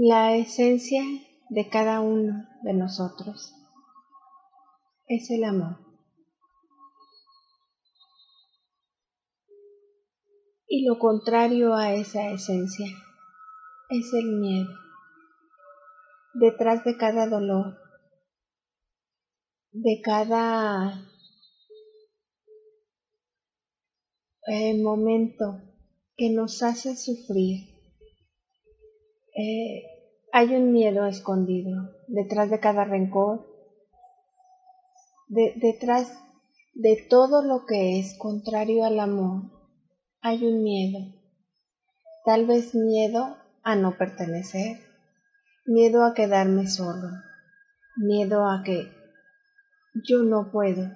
La esencia de cada uno de nosotros es el amor. Y lo contrario a esa esencia es el miedo. Detrás de cada dolor, de cada eh, momento que nos hace sufrir, eh, hay un miedo escondido detrás de cada rencor, detrás de todo lo que es contrario al amor, hay un miedo. Tal vez miedo a no pertenecer, miedo a quedarme solo, miedo a que yo no puedo.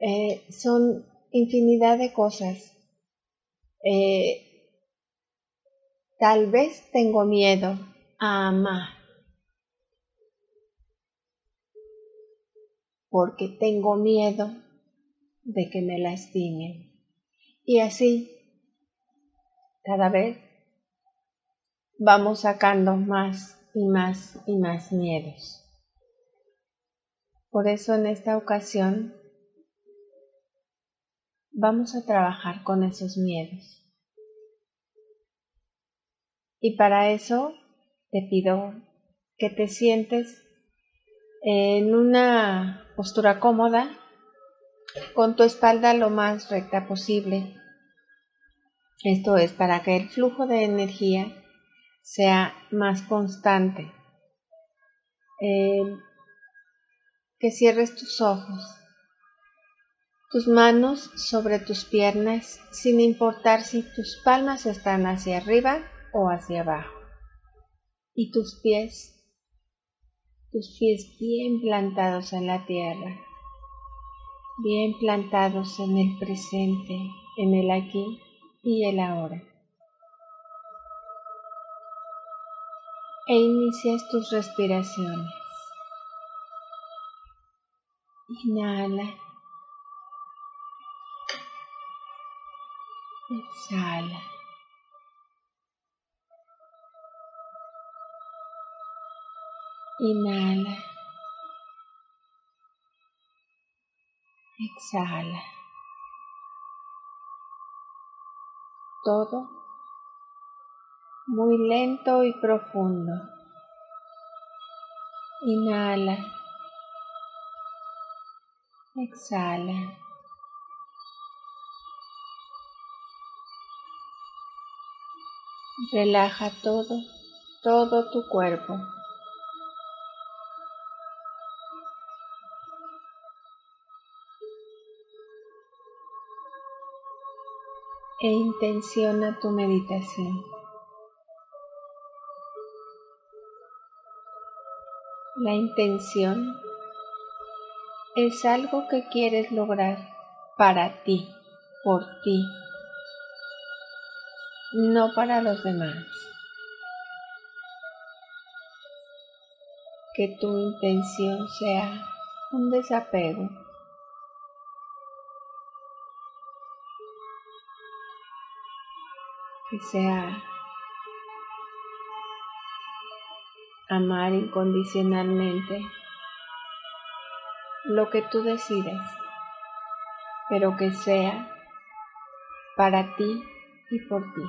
Eh, son infinidad de cosas. Eh, Tal vez tengo miedo a amar. Porque tengo miedo de que me lastimen. Y así, cada vez vamos sacando más y más y más miedos. Por eso en esta ocasión vamos a trabajar con esos miedos. Y para eso te pido que te sientes en una postura cómoda, con tu espalda lo más recta posible. Esto es para que el flujo de energía sea más constante. Eh, que cierres tus ojos, tus manos sobre tus piernas, sin importar si tus palmas están hacia arriba o hacia abajo. Y tus pies, tus pies bien plantados en la tierra, bien plantados en el presente, en el aquí y el ahora. E inicias tus respiraciones. Inhala. Exhala. Inhala. Exhala. Todo muy lento y profundo. Inhala. Exhala. Relaja todo, todo tu cuerpo. E intenciona tu meditación. La intención es algo que quieres lograr para ti, por ti, no para los demás. Que tu intención sea un desapego sea amar incondicionalmente lo que tú decides, pero que sea para ti y por ti.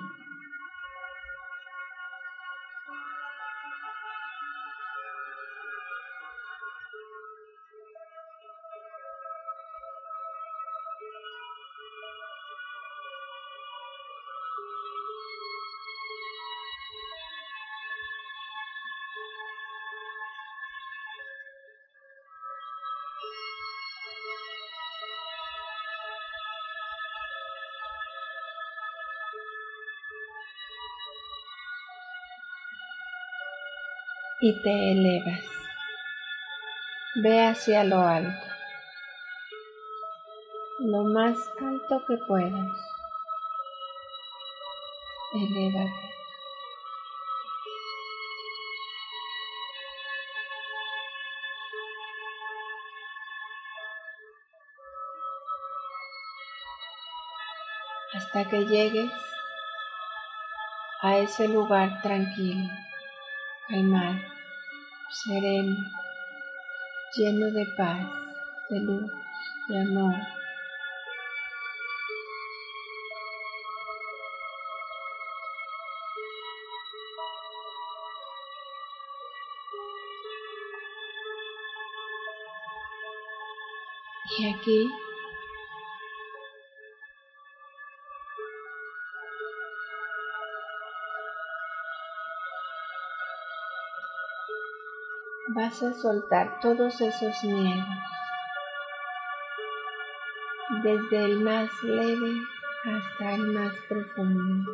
Y te elevas. Ve hacia lo alto, lo más alto que puedas. Elévate. hasta que llegues a ese lugar tranquilo, calmado, sereno, lleno de paz, de luz, de amor. Y aquí vas a soltar todos esos miedos, desde el más leve hasta el más profundo.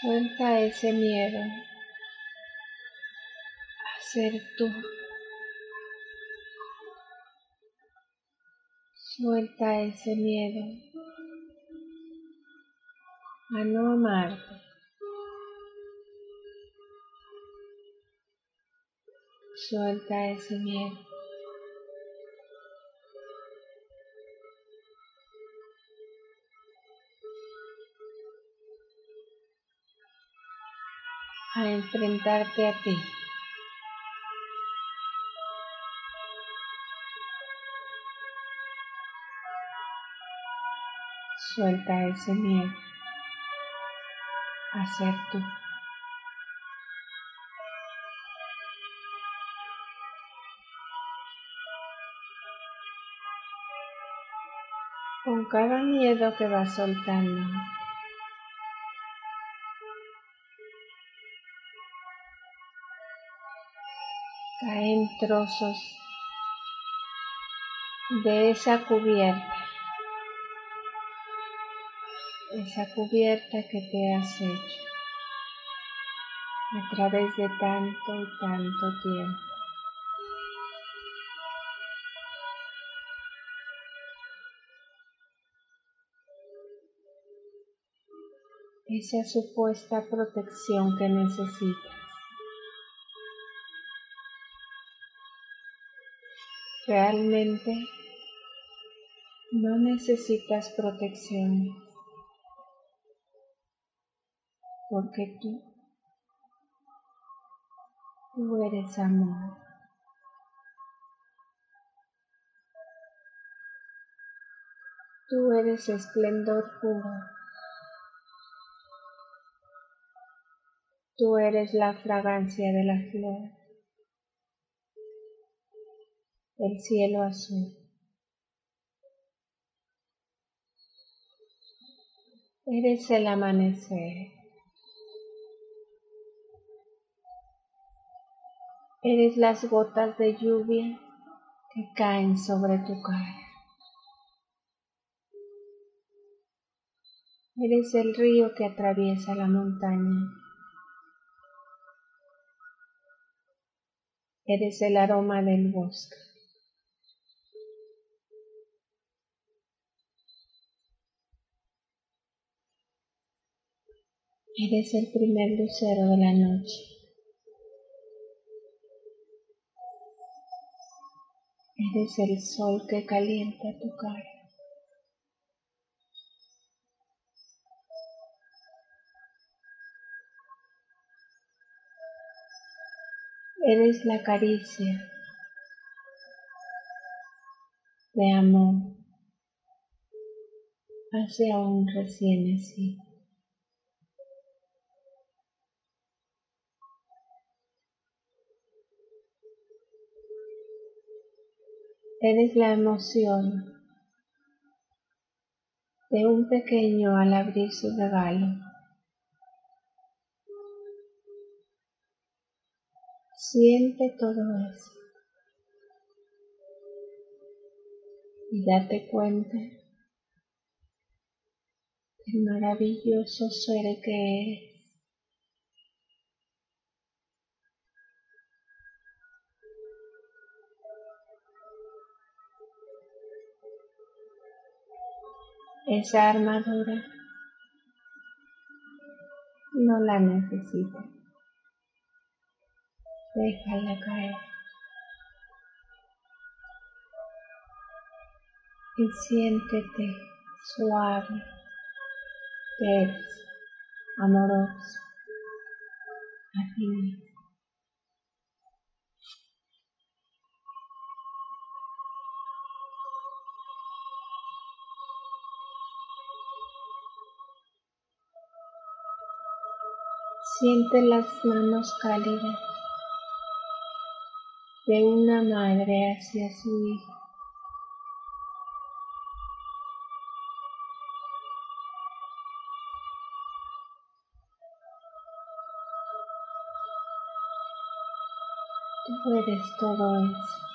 Suelta ese miedo a ser tú. Suelta ese miedo a no amarte. Suelta ese miedo. a enfrentarte a ti. Suelta ese miedo a tú. Con cada miedo que vas soltando, caen trozos de esa cubierta, esa cubierta que te has hecho a través de tanto y tanto tiempo. Esa supuesta protección que necesitas. Realmente no necesitas protección porque tú, tú eres amor. Tú eres esplendor puro. Tú eres la fragancia de la flor. el cielo azul. Eres el amanecer. Eres las gotas de lluvia que caen sobre tu cara. Eres el río que atraviesa la montaña. Eres el aroma del bosque. Eres el primer lucero de la noche. Eres el sol que calienta tu cara. Eres la caricia de amor hacia un recién nacido. Eres la emoción de un pequeño al abrir su regalo. Siente todo eso y date cuenta el maravilloso ser que eres. Esa armadura no la necesitas. Déjala caer. Y siéntete suave, terso, amoroso a ti. Siente las manos cálidas de una madre hacia su hijo. Tú eres todo eso.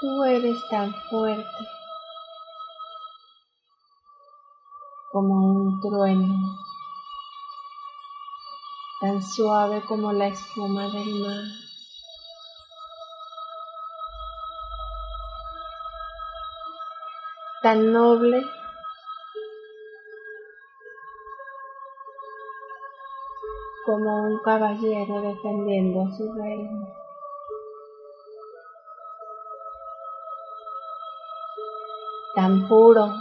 Tú eres tan fuerte como un trueno, tan suave como la espuma del mar. tan noble como un caballero defendiendo a su reino. Tan puro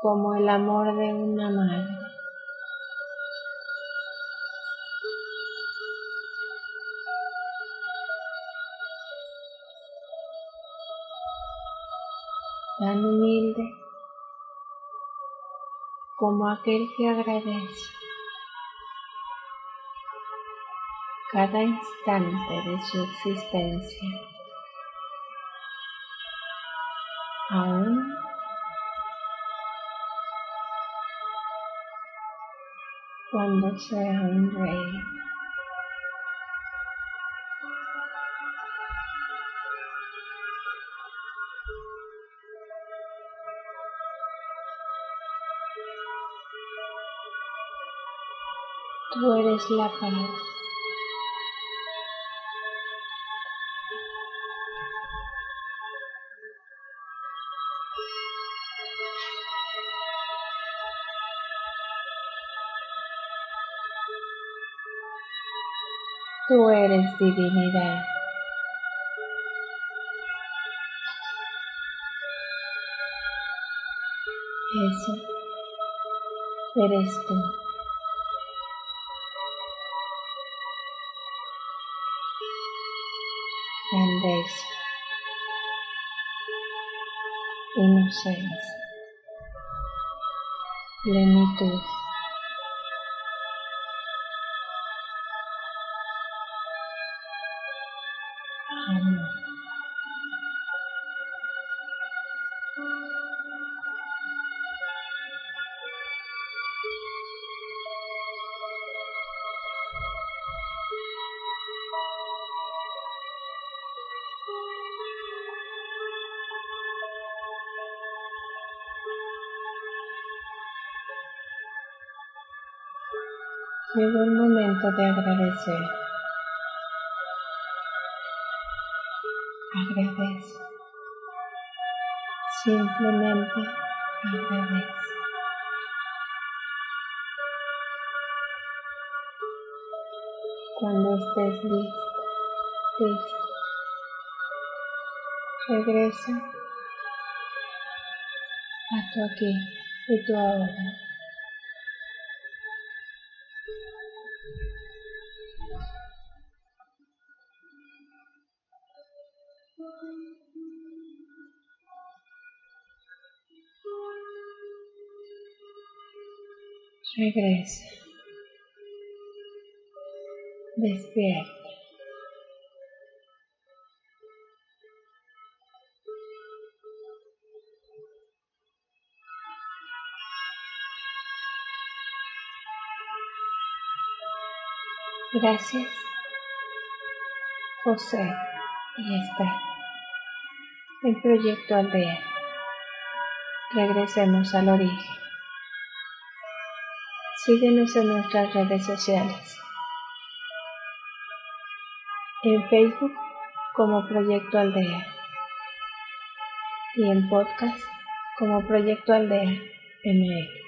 como el amor de una madre. tan humilde como aquel que agradece cada instante de su existencia, aún cuando sea un rey. Tú eres la paz. Tú eres divinidad. Eso eres tú. grandeza, inocencia, plenitud. Llegó el momento de agradecer. Agradece. Simplemente agradece. Cuando estés listo, listo, regresa a tu aquí y tu ahora. Regresa. Despierta. Gracias, José y Esther. El proyecto Aldea. Regresemos al origen. Síguenos en nuestras redes sociales. En Facebook como Proyecto Aldea y en podcast como Proyecto Aldea MX.